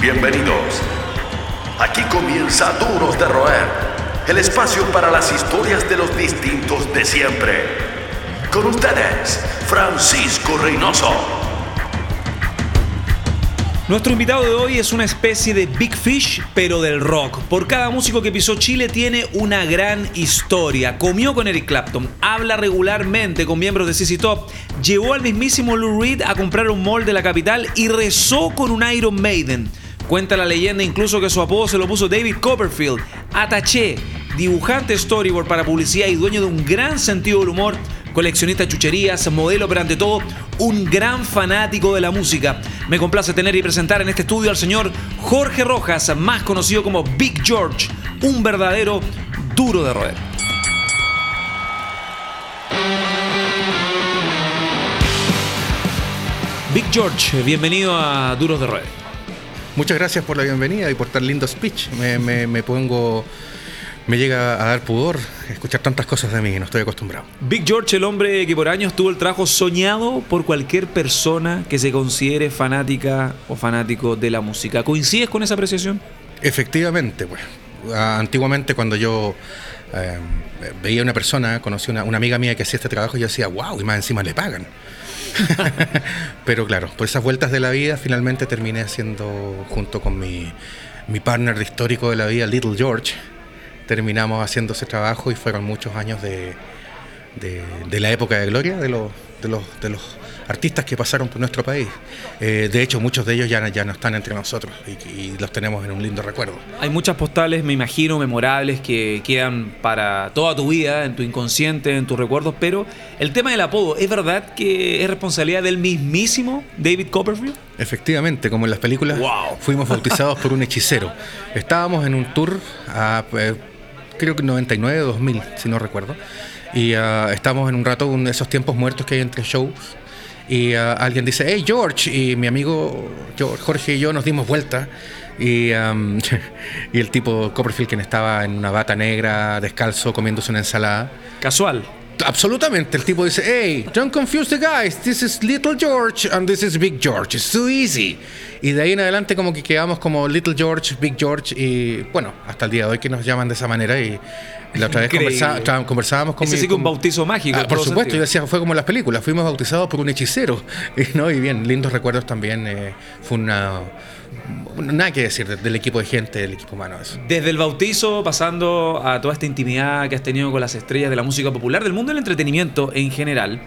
Bienvenidos. Aquí comienza Duros de Roer, el espacio para las historias de los distintos de siempre. Con ustedes, Francisco Reynoso. Nuestro invitado de hoy es una especie de Big Fish, pero del rock. Por cada músico que pisó Chile tiene una gran historia. Comió con Eric Clapton, habla regularmente con miembros de CC Top, llevó al mismísimo Lou Reed a comprar un mall de la capital y rezó con un Iron Maiden. Cuenta la leyenda incluso que su apodo se lo puso David Copperfield, ataché, dibujante storyboard para publicidad y dueño de un gran sentido del humor, coleccionista de chucherías, modelo, pero ante todo, un gran fanático de la música. Me complace tener y presentar en este estudio al señor Jorge Rojas, más conocido como Big George, un verdadero duro de roer. Big George, bienvenido a Duros de Roer. Muchas gracias por la bienvenida y por tan lindo speech. Me, pongo. Me llega a dar pudor escuchar tantas cosas de mí, no estoy acostumbrado. Big George, el hombre que por años tuvo el trabajo soñado por cualquier persona que se considere fanática o fanático de la música. ¿Coincides con esa apreciación? Efectivamente, pues. Antiguamente cuando yo eh, veía a una persona, conocí una, una amiga mía que hacía este trabajo, yo decía, wow, y más encima le pagan. Pero claro, por esas vueltas de la vida finalmente terminé haciendo, junto con mi, mi partner de histórico de la vida, Little George, terminamos haciendo ese trabajo y fueron muchos años de, de, la época de gloria de los, de los, de los artistas que pasaron por nuestro país. Eh, de hecho, muchos de ellos ya, ya no están entre nosotros y, los tenemos en un lindo recuerdo. Hay muchas postales, me imagino, memorables que quedan para toda tu vida, en tu inconsciente, en tus recuerdos, pero el tema del apodo, ¿es verdad que es responsabilidad del mismísimo David Copperfield? Efectivamente, como en las películas, fuimos bautizados por un hechicero. Estábamos en un tour, a, eh, creo que 99, 2000, si no recuerdo. Y uh, estamos en un rato, en esos tiempos muertos que hay entre shows, y uh, alguien dice, hey George, y mi amigo Jorge y yo nos dimos vuelta. Y, um, y el tipo Copperfield, quien estaba en una bata negra, descalzo, comiéndose una ensalada. Casual. Absolutamente, el tipo dice, hey, don't confuse the guys, this is Little George and this is Big George, it's too easy. Y de ahí en adelante como que quedamos como Little George, Big George y bueno, hasta el día de hoy que nos llaman de esa manera y la otra vez conversábamos con Ese sí que un bautizo mágico. Ah, por supuesto, yo decía, fue como las películas, fuimos bautizados por un hechicero. Y, ¿no? y bien, lindos recuerdos también. Eh, fue una. Nada que decir del equipo de gente, del equipo humano. Eso. Desde el bautizo, pasando a toda esta intimidad que has tenido con las estrellas de la música popular, del mundo del entretenimiento en general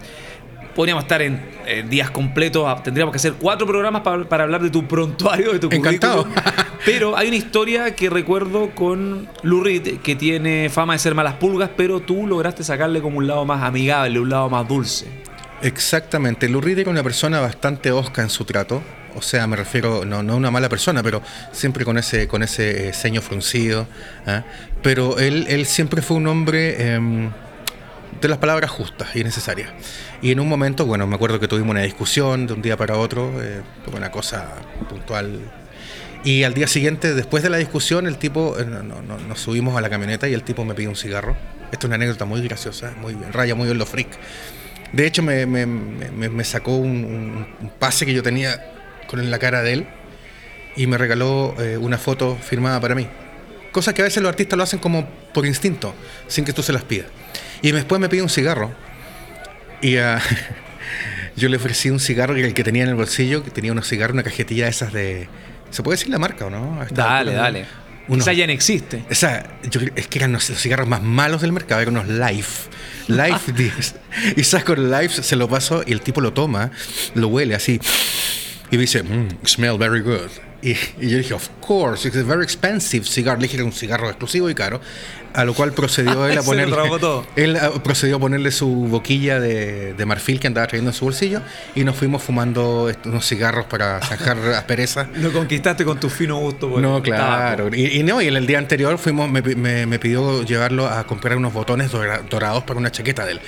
podríamos estar en, días completos, ah, tendríamos que hacer cuatro programas para, hablar de tu prontuario, de tu Encantado. Pero hay una historia que recuerdo con Lurid, que tiene fama de ser malas pulgas, pero tú lograste sacarle como un lado más amigable, un lado más dulce. Exactamente. Lurid era una persona bastante osca en su trato. O sea, me refiero, no, no una mala persona, pero siempre con ese, con ese eh, ceño fruncido. ¿ah? Pero él, él siempre fue un hombre em, de las palabras justas y necesarias. Y en un momento, bueno, me acuerdo que tuvimos una discusión de un día para otro, eh, una cosa puntual. Y al día siguiente, después de la discusión, el tipo, eh, nos subimos a la camioneta y el tipo me pidió un cigarro. Esto es una anécdota muy graciosa, muy bien, raya muy bien lo freak. De hecho, me, me, me, sacó un, pase que yo tenía con la cara de él y me regaló eh, una foto firmada para mí. Cosas que a veces los artistas lo hacen como por instinto, sin que tú se las pidas. Y después me pidió un cigarro y uh, yo le ofrecí un cigarro que el que tenía en el bolsillo, que tenía unos cigarros, una cajetilla de esas de. ¿Se puede decir la marca o no? Dale, dale. Unos, esa ya no existe. Esa, yo, es que eran los, cigarros más malos del mercado, eran unos Life. Life 10. Y saco el Life, se lo paso y el tipo lo toma, lo huele así. Y dice, mm, smell very good. Y, yo dije, of course, it's a very expensive cigar. Le dije que era un cigarro exclusivo y caro. A lo cual procedió él a ponerle. él ah, procedió a ponerle su boquilla de, marfil que andaba trayendo en su bolsillo y nos fuimos fumando unos cigarros para sacar aspereza. Lo conquistaste con tu fino gusto. no, claro. Y, no, y en el día anterior fuimos, me, me, pidió llevarlo a comprar unos botones dorados para una chaqueta de él.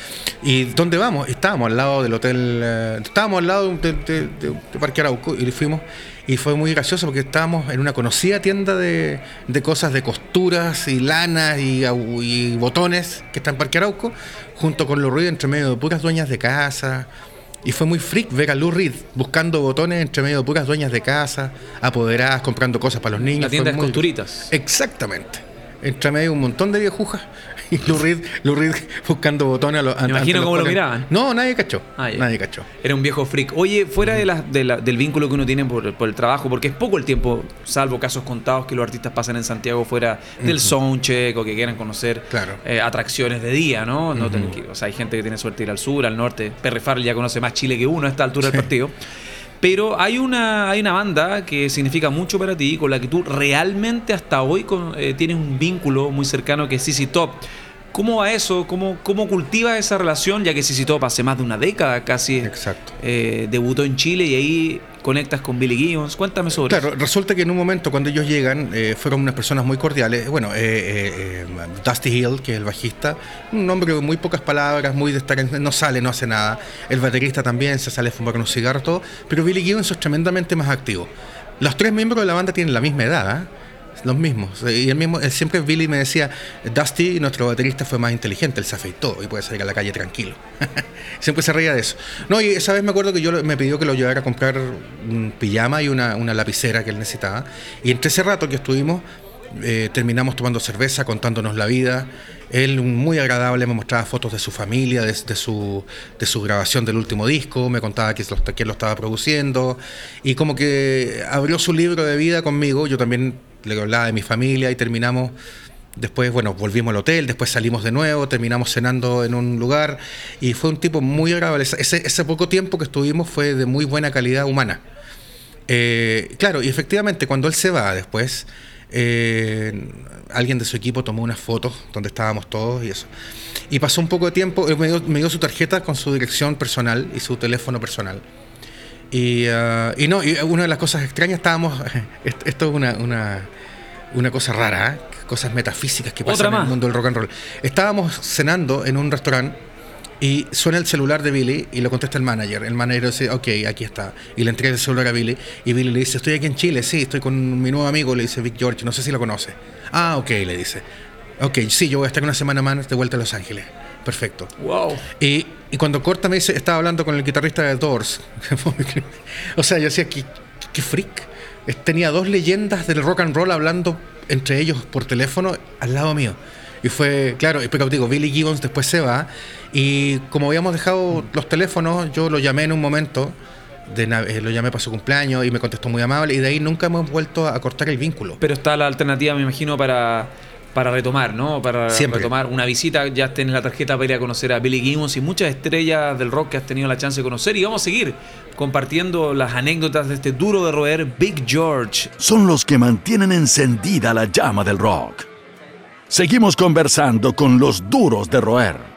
¿Y dónde vamos? Estábamos al lado del hotel, eh, estábamos al lado de, de, de Parque Arauco y fuimos y fue muy gracioso porque estábamos en una conocida tienda de, cosas de costuras y lanas y, botones que está en Parque Arauco, junto con los ruidos entre medio de puras dueñas de casa Y fue muy freak ver a Lou Reed buscando botones entre medio de puras dueñas de casa, apoderadas, comprando cosas para los niños. La tienda de muy- costuritas. Exactamente. Entre medio un montón de viejujas y Lou Reed, Lou Reed buscando botones a los Me imagino cómo lo miraban. No, nadie cachó. Ah, nadie cachó. Era un viejo freak. Oye, fuera de la- de la- del vínculo que uno tiene por, por el trabajo, porque es poco el tiempo, salvo casos contados que los artistas pasan en Santiago fuera del soundcheck o que quieran conocer Claro. eh, atracciones de día, ¿no? no que ir. O sea, hay gente que tiene suerte de ir al sur, al norte. Perry Farrell ya conoce más Chile que uno a esta altura del partido. Pero hay una, hay una banda que significa mucho para ti, con la que tú realmente hasta hoy con- eh, tienes un vínculo muy cercano que es CC Top. ¿Cómo va eso? ¿Cómo, ¿Cómo cultiva esa relación? Ya que CC Top hace más de una década casi Exacto. eh, debutó en Chile y ahí conectas con Billy Gibbons. Cuéntame sobre Claro, eso. resulta que en un momento cuando ellos llegan eh, fueron unas personas muy cordiales. Bueno, eh, eh, eh, Dusty Hill, que es el bajista, un hombre con muy pocas palabras, muy de estar en- no sale, no hace nada. El baterista también se sale a fumar unos cigarros, todo. Pero Billy Gibbons es tremendamente más activo. Los tres miembros de la banda tienen la misma edad. Los mismos. Y el mismo, él siempre Billy me decía, Dusty, nuestro baterista, fue más inteligente, él se afeitó y puede salir a la calle tranquilo. siempre se reía de eso. No, y esa vez me acuerdo que yo me pidió que lo llevara a comprar un pijama y una, una lapicera que él necesitaba. Y entre ese rato que estuvimos, eh, terminamos tomando cerveza, contándonos la vida. Él, muy agradable, me mostraba fotos de su familia, de, su, de su grabación del último disco, me contaba que, lo- que él lo estaba produciendo. Y como que abrió su libro de vida conmigo. Yo también le hablaba de mi familia y terminamos. Después, bueno, volvimos al hotel, después salimos de nuevo, terminamos cenando en un lugar y fue un tipo muy agradable. Ese, ese poco tiempo que estuvimos fue de muy buena calidad humana. Eh, claro, y efectivamente, cuando él se va después, eh, alguien de su equipo tomó unas fotos donde estábamos todos y eso. Y pasó un poco de tiempo, eh, me dio, me dio su tarjeta con su dirección personal y su teléfono personal. Y, y no, y una de las cosas extrañas estábamos, esto es una, una, una cosa rara, ¿eh? cosas metafísicas que pasan en el mundo del rock and roll. Estábamos cenando en un restaurante y suena el celular de Billy y lo contesta el manager. El manager dice, ok, aquí está. Y le entrega el celular a Billy. Y Billy le dice, estoy aquí en Chile, sí, estoy con mi nuevo amigo, le dice Vic George, no sé si lo conoce. Ah, ok, le dice. Ok, sí, yo voy a estar una semana más de vuelta a Los Ángeles. Perfecto. Wow. Y, y cuando corta me dice, estaba hablando con el guitarrista de Doors. o sea, yo decía, qué, qué freak. Tenía dos leyendas del rock and roll hablando entre ellos por teléfono al lado mío. Y fue, claro, y digo, Billy Gibbons después se va. Y como habíamos dejado los teléfonos, yo lo llamé en un momento. De, eh, lo llamé para su cumpleaños y me contestó muy amable. Y de ahí nunca hemos vuelto a cortar el vínculo. Pero está la alternativa, me imagino, para, para retomar, ¿no? Para Siempre. retomar una visita. Ya tienes la tarjeta para ir a conocer a Billy Gibbons y muchas estrellas del rock que has tenido la chance de conocer. Y vamos a seguir compartiendo las anécdotas de este duro de roer Big George. son los que mantienen encendida la llama del rock. Seguimos conversando con los duros de roer.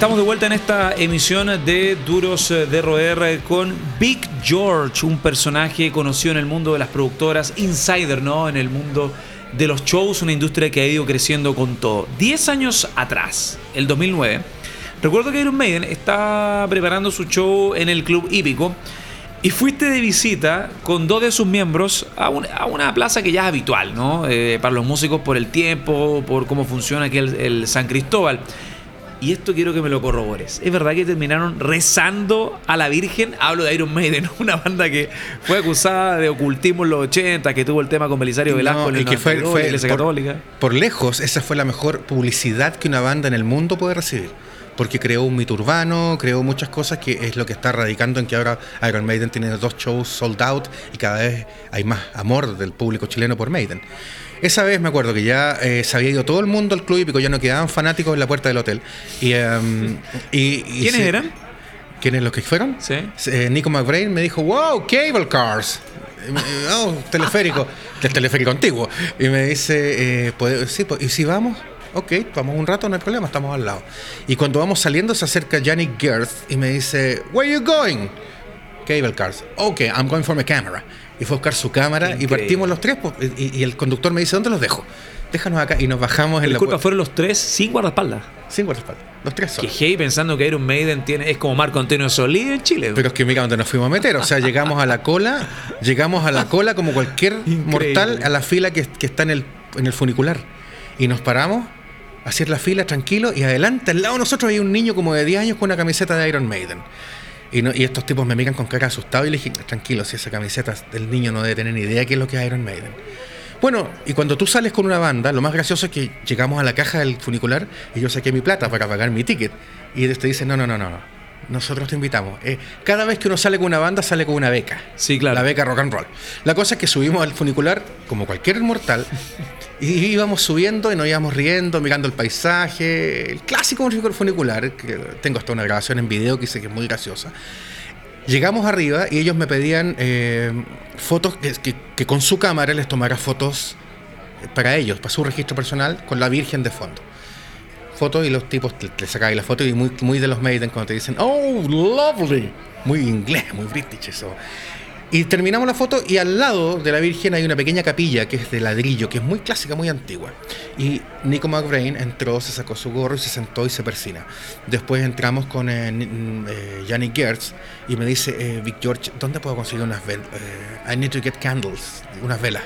Estamos de vuelta en esta emisión de Duros de Roer con Big George, un personaje conocido en el mundo de las productoras, insider, ¿no? En el mundo de los shows, una industria que ha ido creciendo con todo. Diez años atrás, el 2009, recuerdo que Iron Maiden está preparando su show en el Club Hípico y fuiste de visita con dos de sus miembros a, un- a una plaza que ya es habitual, ¿no? Eh, para los músicos por el tiempo, por cómo funciona aquí el San Cristóbal. Y esto quiero que me lo corrobores. ¿Es verdad que terminaron rezando a la Virgen? Hablo de Iron Maiden, una banda que fue acusada de ocultismo en los 80, que tuvo el tema con Belisario Velasco No, en el y que fue, 92, fue la Iglesia por, Católica. por lejos, esa fue la mejor publicidad que una banda en el mundo puede recibir. Porque creó un mito urbano, creó muchas cosas que es lo que está radicando en que ahora Iron Maiden tiene dos shows sold out y cada vez hay más amor del público chileno por Maiden. Esa vez me acuerdo que ya eh, se había ido todo el mundo al club hípico, ya no quedaban fanáticos en la puerta del hotel. Y, em, y- y ¿Quiénes se- eran? ¿Quiénes los que fueron? Sí. Eh, Nico McBrain me dijo, wow, cable cars. Oh, teleférico, del teleférico antiguo. Y me dice, eh, ¿puede- sí, ¿y si vamos? Ok, vamos un rato, no hay problema, estamos al lado. Y cuando vamos saliendo se acerca Yannick Girth y me dice, where you going? Cable cars. Ok, I'm going for my camera. Y fue a buscar su cámara y partimos los tres. pues, y, y el conductor me dice, ¿dónde los dejo? Déjanos acá. Y nos bajamos en la Disculpa, fueron los tres sin guardaespaldas. Sin guardaespaldas. Los tres Que solos. hey pensando que Iron Maiden tiene, es como Marco Antonio Solí en Chile. Pero es que mira dónde nos fuimos a meter. O sea, llegamos a la cola, llegamos a la cola como cualquier Increíble. mortal a la fila que, que está en el, en el funicular. Y nos paramos hacer la fila tranquilo y adelante, al lado de nosotros hay un niño como de 10 años con una camiseta de Iron Maiden. Y, no- y estos tipos me miran con cara asustado y le dije, tranquilo, si esa camiseta del niño no debe tener ni idea qué es lo que es Iron Maiden. Bueno, y cuando tú sales con una banda, lo más gracioso es que llegamos a la caja del funicular y yo saqué mi plata para pagar mi ticket. Y ellos te dicen, no, no, no, no, no. Nosotros te invitamos. Eh, cada vez que uno sale con una banda, sale con una beca. Sí, claro. La beca rock and roll. La cosa es que subimos al funicular, como cualquier mortal, y íbamos subiendo y nos íbamos riendo, mirando el paisaje, el clásico funicular, que tengo hasta una grabación en video que dice que es muy graciosa. Llegamos arriba y ellos me pedían eh, fotos que, que- con su cámara les tomara fotos eh, para ellos, para su registro personal, con la Virgen de fondo. Fotos y los tipos te sacáis la foto y muy, muy de los Maiden cuando te dicen, oh, lovely. Muy inglés, muy british eso. Y terminamos la foto y al lado de la Virgen hay una pequeña capilla que es de ladrillo, que es muy clásica, muy antigua. Y Nico McBrain entró, se sacó su gorro se sentó y se persina. Después entramos con eh, eh, Gertz y me dice, eh, Vic George, ¿dónde puedo conseguir unas velas? I need to get candles, unas velas.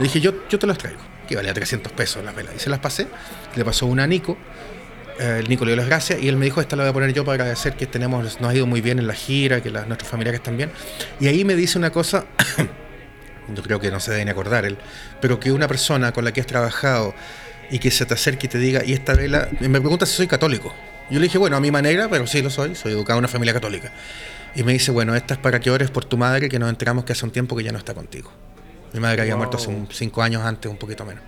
Le dije, yo, yo te las traigo, que valía 300 pesos las velas. Y se las pasé, le pasó una a Nico, eh, el Nico le dio las gracias y él me dijo, esta la voy a poner yo para agradecer que tenemos, nos ha ido muy bien en la gira, que las, nuestros familiares están bien. Y ahí me dice una cosa, yo creo que no se deben acordar él, pero que una persona con la que has trabajado y que se te acerque y te diga, y esta vela, me pregunta si soy católico. Yo le dije, bueno, a mi manera, pero sí lo soy, soy educado en una familia católica. Y me dice, bueno, esta es para que ores por tu madre, que nos enteramos que hace un tiempo que ya no está contigo. Mi madre había muerto hace un- cinco años antes, un poquito menos.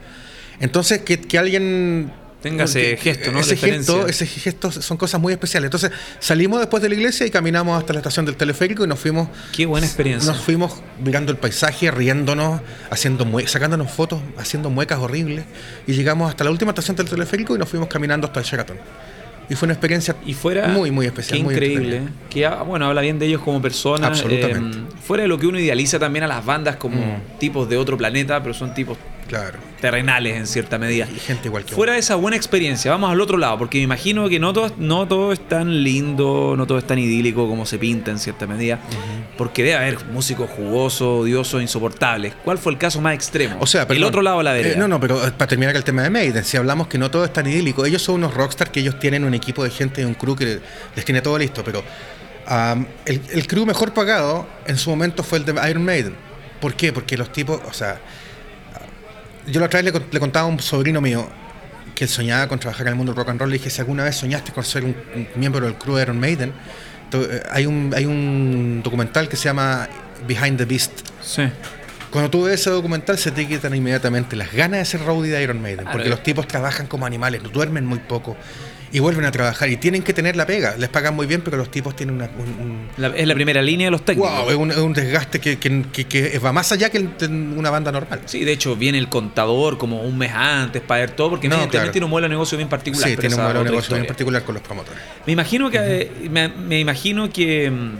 Entonces, que, que alguien Tenga ese gesto, ¿no? Ese gesto, ese gesto son cosas muy especiales. Entonces, salimos después de la iglesia y caminamos hasta la estación del teleférico y nos fuimos Qué buena experiencia. nos fuimos mirando el paisaje, riéndonos, haciendo mue- sacándonos fotos, haciendo muecas horribles. Y llegamos hasta la última estación del teleférico y nos fuimos caminando hasta el Sheraton. Y fue una experiencia Y fuera. muy, muy especial. Qué muy increíble. entretenida. Que ah, bueno, habla bien de ellos como personas. Absolutamente. eh, fuera de lo que uno idealiza también a las bandas como Mm. tipos de otro planeta, pero son tipos Claro. terrenales en cierta medida. Y gente igual que Fuera de esa buena experiencia, vamos al otro lado, porque me imagino que no todo, no todo es tan lindo, no todo es tan idílico como se pinta en cierta medida, porque debe haber músicos jugosos, odiosos, insoportables. ¿Cuál fue el caso más extremo? O sea, el otro lado de la vereda. eh, no, no, pero eh, para terminar el tema de Maiden, si hablamos que no todo es tan idílico, ellos son unos rockstars que ellos tienen un equipo de gente y un crew que les tiene todo listo, pero el, el crew mejor pagado en su momento fue el de Iron Maiden. ¿Por qué? Porque los tipos, o sea, yo la otra vez le, con- le contaba a un sobrino mío que soñaba con trabajar en el mundo del rock and roll. Le dije, si alguna vez soñaste con ser un, un miembro del crew de Iron Maiden, eh, hay, un, hay un documental que se llama Behind the Beast. Sí. Cuando tú ves ese documental se te quitan inmediatamente las ganas de ser roadie de Iron Maiden, porque los tipos trabajan como animales, duermen muy poco y vuelven a trabajar y tienen que tener la pega. Les pagan muy bien, pero los tipos tienen una, un, un- La- es la primera línea de los técnicos. Wow, es un, es un desgaste que, que- que- que va más allá que el una banda normal. Sí, de hecho viene el contador como un mes antes para ver todo, porque No, evidentemente claro. tiene un modelo de negocio bien particular. Sí, tiene un modelo de negocio bien particular con los promotores. Me imagino que eh, me, me imagino que, mm,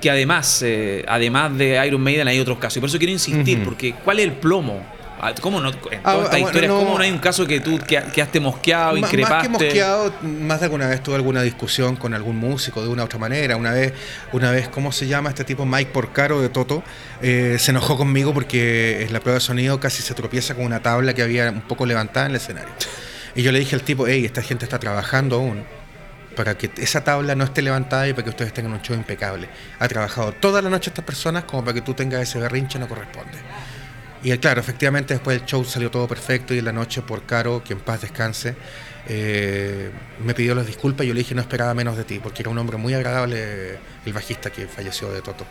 que además, eh, además de Iron Maiden hay otros casos. Y por eso quiero insistir, porque ¿cuál es el plomo? Ah, ¿Cómo no? En todas Ah, estas historias, no. ¿cómo no hay un caso que tú que- quedaste mosqueado, increpaste? Más que mosqueado, más de alguna vez tuve alguna discusión con algún músico de una u otra manera. Una vez, una vez ¿cómo se llama este tipo? Mike Porcaro de Toto. eh, se enojó conmigo porque en la prueba de sonido casi se tropieza con una tabla que había un poco levantada en el escenario. Y yo le dije al tipo, hey, esta gente está trabajando aún para que esa tabla no esté levantada y para que ustedes tengan un show impecable. Ha trabajado toda la noche estas personas como para que tú tengas ese berrinche no corresponde. Y claro, efectivamente después del show salió todo perfecto y en la noche por Caro, que en paz descanse, eh, me pidió las disculpas y yo le dije no esperaba menos de ti, porque era un hombre muy agradable el bajista que falleció de Toto.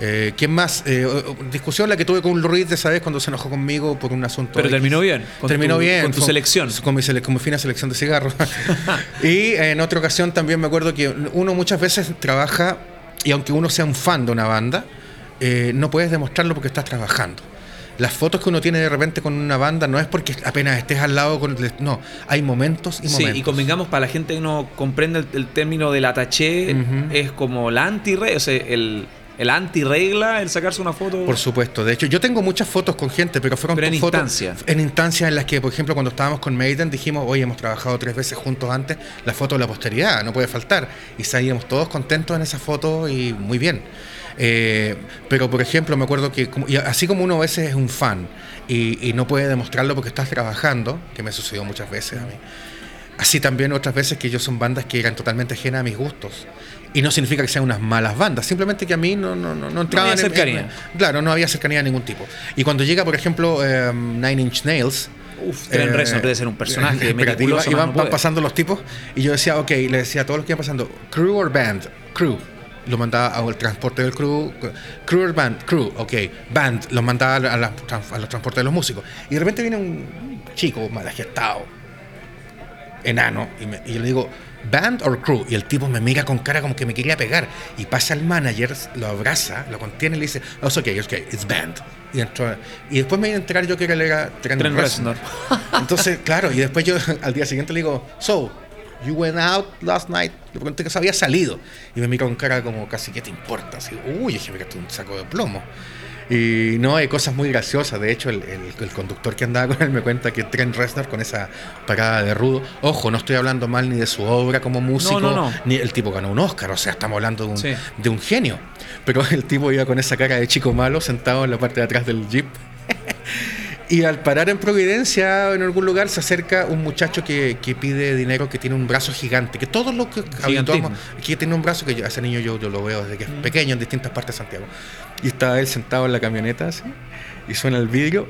Eh, ¿Quién más? Eh, discusión la que tuve con Ruiz de esa vez cuando se enojó conmigo por un asunto. Pero X. terminó bien, con terminó tu- bien. con tu selección. Con mi, sele- con mi fina selección de cigarros. y en otra ocasión también me acuerdo que uno muchas veces trabaja y aunque uno sea un fan de una banda, no puedes demostrarlo porque estás trabajando. Las fotos que uno tiene de repente con una banda no es porque apenas estés al lado con... No, hay momentos y Sí, momentos. y convengamos, para la gente que no comprende el, el término del ataché, Ujú. es como la anti-regla, o sea, el, el anti-regla, el sacarse una foto. Por supuesto. De hecho, yo tengo muchas fotos con gente, pero fueron Pero en fotos instancia. en instancias en las que, por ejemplo, cuando estábamos con Maiden, dijimos, oye, hemos trabajado tres veces juntos antes, la foto de la posteridad, no puede faltar. Y salíamos todos contentos en esa foto y muy bien. Eh, pero, por ejemplo, me acuerdo que, y así como uno a veces es un fan y, y no puede demostrarlo porque estás trabajando, que me sucedió muchas veces a mí. Así también otras veces que ellos son bandas que eran totalmente ajenas a mis gustos. Y no significa que sean unas malas bandas, simplemente que a mí no, no, no, no entraban había en- cercanía. en- claro, no había cercanía de ningún tipo. Y cuando llega, por ejemplo, eh, Nine Inch Nails. Uf, Trent Reznor debe ser un personaje espérate, meticuloso, iba- y más van, no van puede. pasando los tipos y yo decía, ok, le decía a todos los que iban pasando, crew or band, crew. Lo mandaba al transporte del crew, crew or band, crew, ok, band, los mandaba a, la- a los transportes de los músicos. Y de repente viene un chico mal gestado, enano, y, me- y yo le digo, ¿band or crew? Y el tipo me mira con cara como que me quería pegar. Y pasa el manager, lo abraza, lo contiene y le dice, oh, it's okay, it's okay, it's band. Y, entró- y después me iba a enterar yo que era Trent, Trent Reznor. Entonces, claro, y después yo al día siguiente le digo, so, you went out last night. Le pregunté que se había salido. Y me mira con cara como casi, ¿qué te importa? Así, uy, dije, mira, esto es un saco de plomo. Y no, hay cosas muy graciosas. De hecho, el, el- el conductor que andaba con él me cuenta que Trent Reznor con esa parada de rudo, ojo, no estoy hablando mal ni de su obra como músico, no, no. ni el tipo ganó un Oscar, o sea, estamos hablando de un, Sí. de un genio. Pero el tipo iba con esa cara de chico malo sentado en la parte de atrás del jeep. Y al parar en Providencia, en algún lugar, se acerca un muchacho que, que pide dinero, que tiene un brazo gigante, que todos los que habituamos, que tiene un brazo que yo- a ese niño yo, yo lo veo desde que es pequeño en distintas partes de Santiago. Y estaba él sentado en la camioneta así, y suena el vidrio,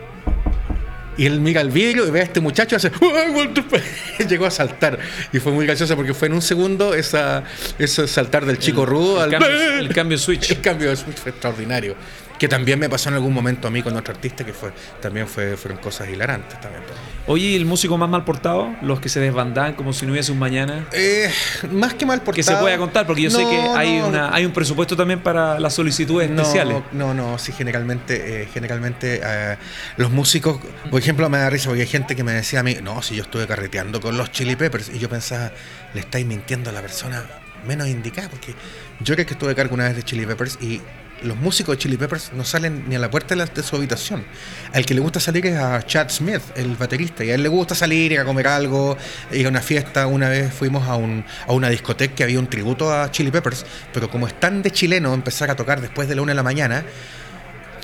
y él mira el vidrio y ve a este muchacho y hace. Llegó a saltar. Y fue muy gracioso porque fue en un segundo esa, ese saltar del chico rudo el al cambio- el cambio switch. El cambio de switch fue extraordinario. Que también me pasó en algún momento a mí con otro artista que fue también fue, fueron cosas hilarantes también. Oye, ¿y el músico más mal portado? Los que se desbandan como si no hubiese un mañana. Eh, más que mal portado. Que se pueda contar, porque yo sé que hay, no. una, hay un presupuesto también para las solicitudes No, especiales. No, no, sí, generalmente, eh, generalmente eh, los músicos, por ejemplo, me da risa porque hay gente que me decía a mí, no, si yo estuve carreteando con los Chili Peppers, y yo pensaba, le estáis mintiendo a la persona menos indicada, porque yo creo que estuve cargo una vez de Chili Peppers y los músicos de Chili Peppers no salen ni a la puerta de, su habitación. Al que le gusta salir es a Chad Smith, el baterista, y a él le gusta salir, ir a comer algo, ir a una fiesta. Una vez fuimos a, un, a una discoteca que había un tributo a Chili Peppers, pero como es tan de chileno empezar a tocar después de la una de la mañana,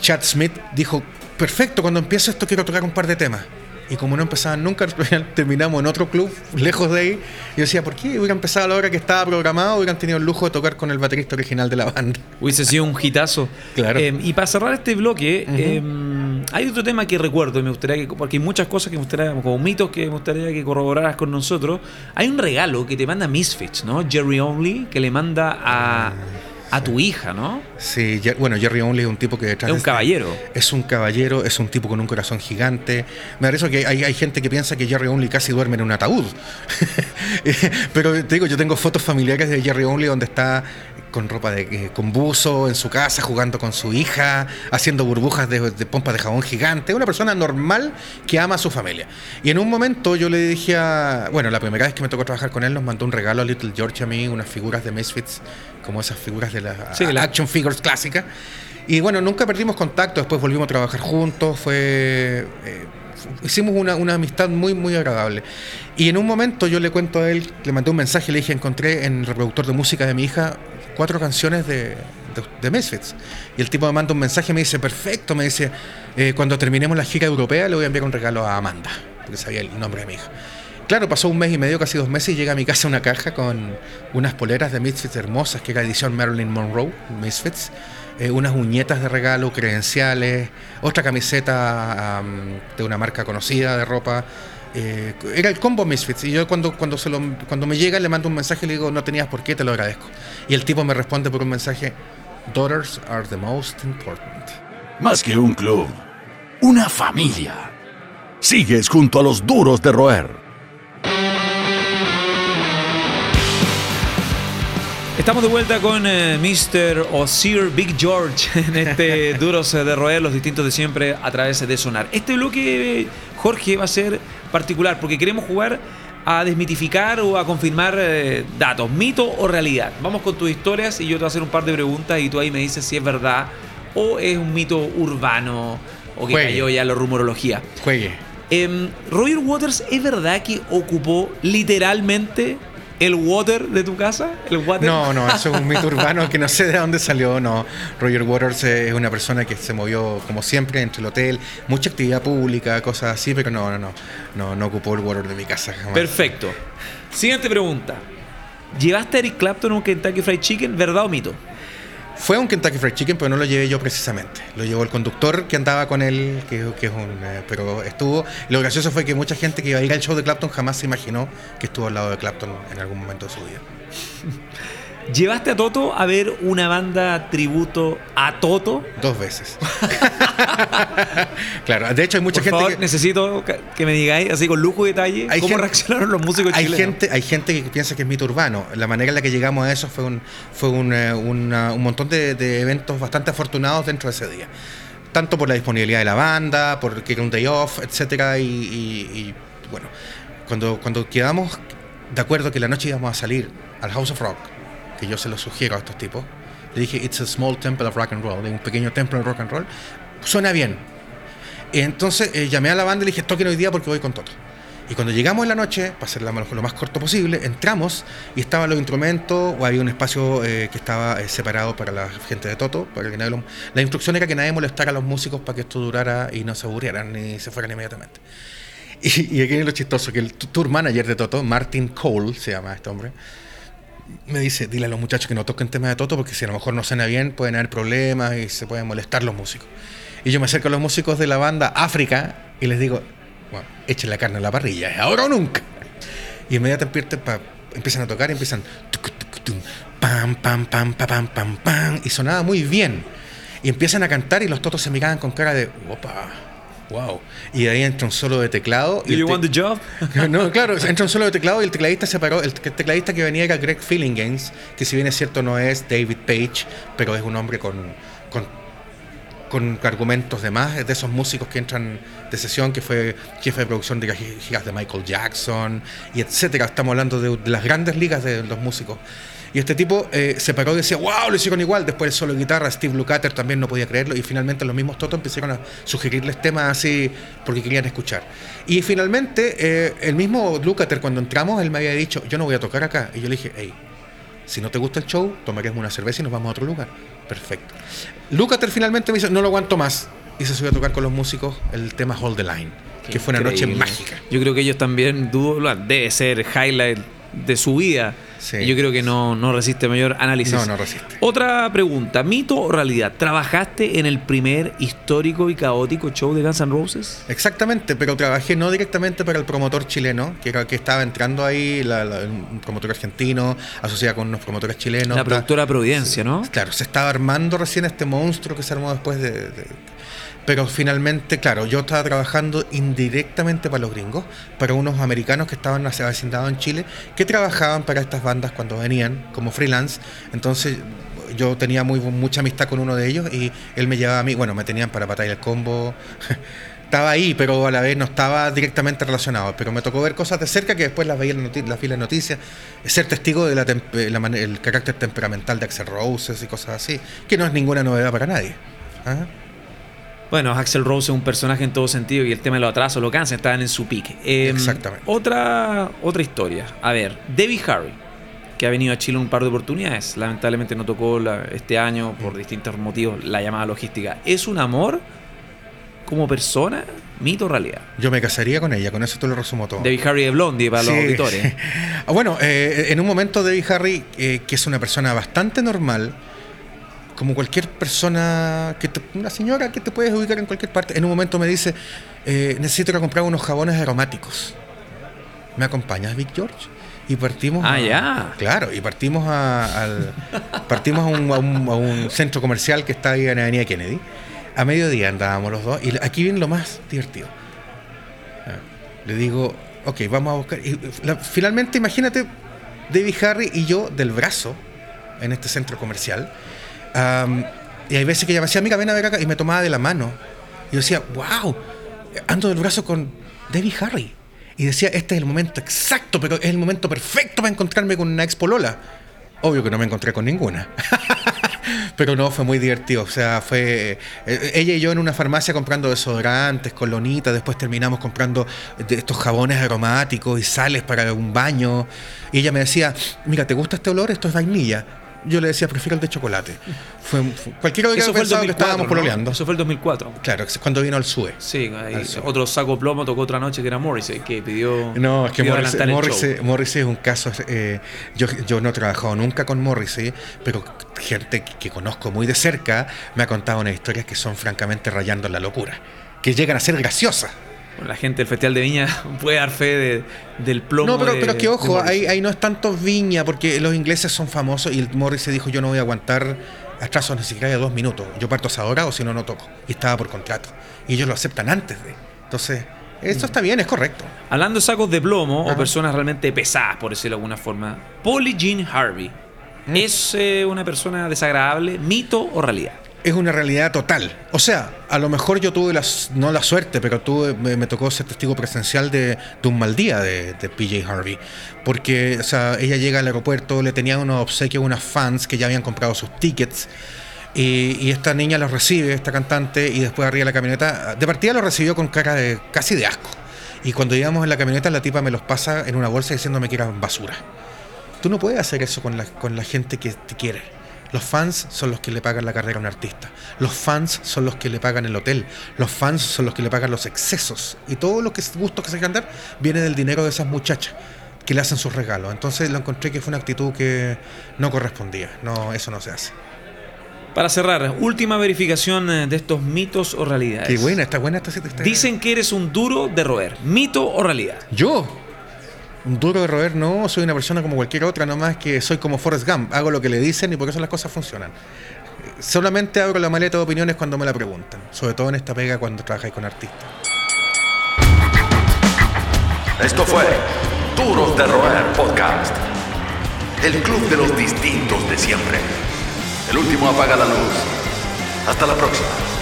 Chad Smith dijo, perfecto, cuando empiece esto quiero tocar un par de temas. Y como no empezaban nunca, terminamos en otro club, lejos de ahí. Y yo decía, ¿por qué hubiera empezado a la hora que estaba programado? Hubieran tenido el lujo de tocar con el baterista original de la banda. Hubiese sido un hitazo. Claro. Eh, y para cerrar este bloque, eh, hay otro tema que recuerdo y me gustaría que, porque hay muchas cosas que me gustaría, como mitos que me gustaría que corroboraras con nosotros. Hay un regalo que te manda Misfits, ¿no? Jerry Only, que le manda a, a tu hija, ¿no? Sí, bueno, Jerry Only es un tipo que detrás Es un de- caballero. Es un caballero, es un tipo con un corazón gigante. Me da eso que hay, hay gente que piensa que Jerry Only casi duerme en un ataúd. Pero te digo, yo tengo fotos familiares de Jerry Only donde está con ropa de eh, con buzo en su casa, jugando con su hija, haciendo burbujas de, de pompas de jabón gigante. Una persona normal que ama a su familia. Y en un momento yo le dije a. Bueno, la primera vez que me tocó trabajar con él, nos mandó un regalo a Little George a mí, unas figuras de Misfits, como esas figuras de las Sí, la- action figures clásicas. Y bueno, nunca perdimos contacto, después volvimos a trabajar juntos, fue... eh, hicimos una, una amistad muy, muy agradable. Y en un momento yo le cuento a él, le mandé un mensaje, le dije, encontré en el reproductor de música de mi hija cuatro canciones de, de, de Misfits. Y el tipo me manda un mensaje me dice, perfecto, me dice, eh, cuando terminemos la gira europea le voy a enviar un regalo a Amanda, porque sabía el nombre de mi hija. Claro, pasó un mes y medio, casi dos meses, y llega a mi casa una caja con unas poleras de Misfits hermosas, que era edición Marilyn Monroe, Misfits, eh, unas uñetas de regalo, credenciales, otra camiseta am, de una marca conocida de ropa. eh, era el combo Misfits. Y yo cuando, cuando, se lo, cuando me llega le mando un mensaje y le digo, no tenías por qué, te lo agradezco. Y el tipo me responde por un mensaje, Daughters are the most important. Más que un club, una familia. Sigues junto a los duros de roer. Estamos de vuelta con eh, Mr. o Sir Big George en este Duros de Roer, los distintos de siempre a través de Sonar. Este bloque, Jorge, va a ser particular porque queremos jugar a desmitificar o a confirmar eh, datos, mito o realidad. Vamos con tus historias y yo te voy a hacer un par de preguntas y tú ahí me dices si es verdad o es un mito urbano o que Juegue. cayó ya la rumorología. Juegue. Em, Roger Waters, ¿es verdad que ocupó literalmente ¿El water de tu casa? ¿El water? No, no, eso es un mito urbano que no sé de dónde salió. No, Roger Waters es una persona que se movió como siempre entre el hotel, mucha actividad pública, cosas así, pero no, no, no, no, no ocupó el water de mi casa jamás. Perfecto. Siguiente pregunta. ¿Llevaste a Eric Clapton a un Kentucky Fried Chicken, verdad o mito? Fue un Kentucky Fried Chicken, pero no lo llevé yo precisamente. Lo llevó el conductor que andaba con él, que, es un. eh, pero estuvo. Lo gracioso fue que mucha gente que iba a ir al show de Clapton jamás se imaginó que estuvo al lado de Clapton en algún momento de su vida. ¿Llevaste a Toto a ver una banda tributo a Toto? Dos veces. claro, de hecho hay mucha Por gente favor, que. necesito que- me digáis, así con lujo y detalle, Hay cómo gente- reaccionaron los músicos Hay chilenos. gente, hay gente que piensa que es mito urbano. La manera en la que llegamos a eso fue un, fue un, eh, una- un montón de, de eventos bastante afortunados dentro de ese día. Tanto por la disponibilidad de la banda, porque era un day off, etcétera, y, y- y, bueno, cuando, cuando quedamos de acuerdo que la noche íbamos a salir al House of Rock, yo se lo sugiero a estos tipos, le dije, it's a small temple of rock and roll, un pequeño templo de rock and roll, suena bien. Entonces eh, llamé a la banda y le dije, toquen hoy día porque voy con Toto. Y cuando llegamos en la noche, para hacerla lo más corto posible, entramos y estaban los instrumentos, o había un espacio eh, que estaba eh, separado para la gente de Toto. Para que nadie la instrucción era que nadie molestara a los músicos para que esto durara y no se aburrieran ni se fueran inmediatamente. Y, y aquí es lo chistoso, que el tour manager de Toto, Martin Cole, se llama este hombre, me dice, dile a los muchachos que no toquen temas de Toto porque si a lo mejor no suena bien pueden haber problemas y se pueden molestar los músicos. Y yo me acerco a los músicos de la banda África y les digo, bueno, echen la carne a la parrilla, es ahora o nunca. Y inmediatamente empiezan a tocar y empiezan pam, pam, pam, pam, pam, pam, y sonaba muy bien. Y empiezan a cantar y los totos se miraban con cara de, opa, wow. Y ahí entra un solo de teclado. Do y you te- want the job? no, claro, entra un solo de teclado y el tecladista se paró. El te- tecladista que venía era Greg Fillinganes, que si bien es cierto no es David Page, pero es un hombre con, con, con argumentos de más, de esos músicos que entran de sesión, que fue jefe de producción de gi- giras de Michael Jackson, y etcétera. Estamos hablando de, de las grandes ligas de los músicos. Y este tipo eh, se paró y decía, wow, lo hicieron igual. Después el solo guitarra, Steve Lukather también no podía creerlo. Y finalmente los mismos Toto empezaron a sugerirles temas así porque querían escuchar. Y finalmente, eh, el mismo Lukather, cuando entramos, él me había dicho, yo no voy a tocar acá. Y yo le dije, hey, si no te gusta el show, tomaremos una cerveza y nos vamos a otro lugar. Perfecto. Lukather finalmente me dice, no lo aguanto más. Y se subió a tocar con los músicos el tema Hold the Line, que fue una noche mágica. Yo creo que ellos también dudo, debe ser highlight de su vida. Sí. Y yo creo que no, no resiste mayor análisis. No, no resiste. Otra pregunta, mito o realidad. ¿Trabajaste en el primer histórico y caótico show de Guns N' Roses? Exactamente, pero trabajé no directamente para el promotor chileno, que, era- que estaba entrando ahí, la- la- un promotor argentino, asociado con unos promotores chilenos. La productora Providencia, ¿no? Claro, se estaba armando recién este monstruo que se armó después de, de- Pero finalmente, claro, yo estaba trabajando indirectamente para los gringos, para unos americanos que estaban vecindados en Chile, que trabajaban para estas bandas cuando venían como freelance. Entonces yo tenía muy, mucha amistad con uno de ellos y él me llevaba a mí, bueno, me tenían para Batalla del Combo. Estaba ahí, pero a la vez no estaba directamente relacionado. Pero me tocó ver cosas de cerca que después las veía en la la fila de noticias. Ser testigo del el carácter temperamental de Axel Roses y cosas así, que no es ninguna novedad para nadie. ¿Ah? Bueno, Axel Rose es un personaje en todo sentido y el tema de los atrasos lo cansa, estaban en su pique. Eh, Exactamente. Otra, otra historia. A ver, Debbie Harry, que ha venido a Chile un par de oportunidades. Lamentablemente no tocó la- este año por distintos motivos la llamada logística. ¿Es un amor como persona? ¿Mito o realidad? Yo me casaría con ella, con eso te lo resumo todo. Debbie Harry de Blondie para los Sí, auditores. sí. Ah, Bueno, eh, en un momento Debbie Harry, eh, que es una persona bastante normal, como cualquier persona, que te- una señora que te puedes ubicar en cualquier parte, en un momento me dice, eh, necesito a comprar unos jabones aromáticos. ¿Me acompañas, Vic George? Y partimos Ah, a- ya. Claro, y partimos a, al, partimos a un, a un- a un centro comercial que está ahí en Avenida Kennedy. A mediodía andábamos los dos, y aquí viene lo más divertido. Ah, Le digo, ok, vamos a buscar. y, la- finalmente, imagínate, David Harry y yo del brazo en este centro comercial. Am, y hay veces que ella me decía, amiga, ven a ver acá, y me tomaba de la mano. Y yo decía, wow, ando del brazo con David Harry. Y decía, este es el momento exacto, pero es el momento perfecto para encontrarme con una ex polola. Obvio que no me encontré con ninguna. Pero no, fue muy divertido. O sea, fue eh, ella y yo en una farmacia comprando desodorantes, colonitas, después terminamos comprando estos jabones aromáticos y sales para un baño. Y ella me decía, mira, ¿te gusta este olor? Esto es vainilla yo le decía, prefiero el de chocolate. Fue, fue cualquiera hubiera Eso fue el pensado 2004, que estábamos ¿no? pololeando. Eso fue el 2004. Claro, cuando vino al SUE. Sí, ahí Al sur. otro saco plomo tocó otra noche que era Morrissey, que pidió. No, es que Morrissey, Morrissey-. Morrissey es un caso. eh, yo, yo no he trabajado nunca con Morrissey, pero gente que, que conozco muy de cerca me ha contado unas historias que son francamente rayando en la locura, que llegan a ser graciosas. La gente del Festival de Viña puede dar fe de- del plomo. No, pero, de- pero es que ojo, ahí, ahí no es tanto viña, porque los ingleses son famosos y el Morrissey dijo: Yo no voy a aguantar atrasos ni siquiera de dos minutos. Yo parto esa hora o si no, no toco. Y estaba por contrato. Y ellos lo aceptan antes de. Entonces, esto está bien, es correcto. Hablando de sacos de plomo o personas realmente pesadas, por decirlo de alguna forma, Polly Jean Harvey ¿Mm? es eh, una persona desagradable, mito o realidad. Es una realidad total. O sea, a lo mejor yo tuve la, no la suerte, pero tuve, me, tocó ser testigo presencial de, un mal día de, PJ Harvey. Porque, o sea, ella llega al aeropuerto, le tenían unos obsequios a unas fans que ya habían comprado sus tickets. Y, esta niña los recibe, esta cantante, y después arriba de la camioneta, de partida lo recibió con cara de casi de asco. Y cuando íbamos en la camioneta, la tipa me los pasa en una bolsa diciéndome que eran basura. Tú no puedes hacer eso con la, con la gente que te quiere. Los fans son los que le pagan la carrera a un artista. Los fans son los que le pagan el hotel. Los fans son los que le pagan los excesos. Y todo lo que es gusto que se quieran dar viene del dinero de esas muchachas que le hacen sus regalos. Entonces lo encontré que fue una actitud que no correspondía. No, eso no se hace. Para cerrar, última verificación eh, de estos mitos o realidades. Qué buena, está buena esta esta- Dicen que eres un duro de roer. ¿Mito o realidad? Yo, duro de roer, no, soy una persona como cualquier otra, nomás que soy como Forrest Gump, hago lo que le dicen y por eso las cosas funcionan. Solamente abro la maleta de opiniones cuando me la preguntan, sobre todo en esta pega cuando trabajáis con artistas. Esto fue Duros de Roer Podcast. El club de los distintos de siempre. El último apaga la luz. Hasta la próxima.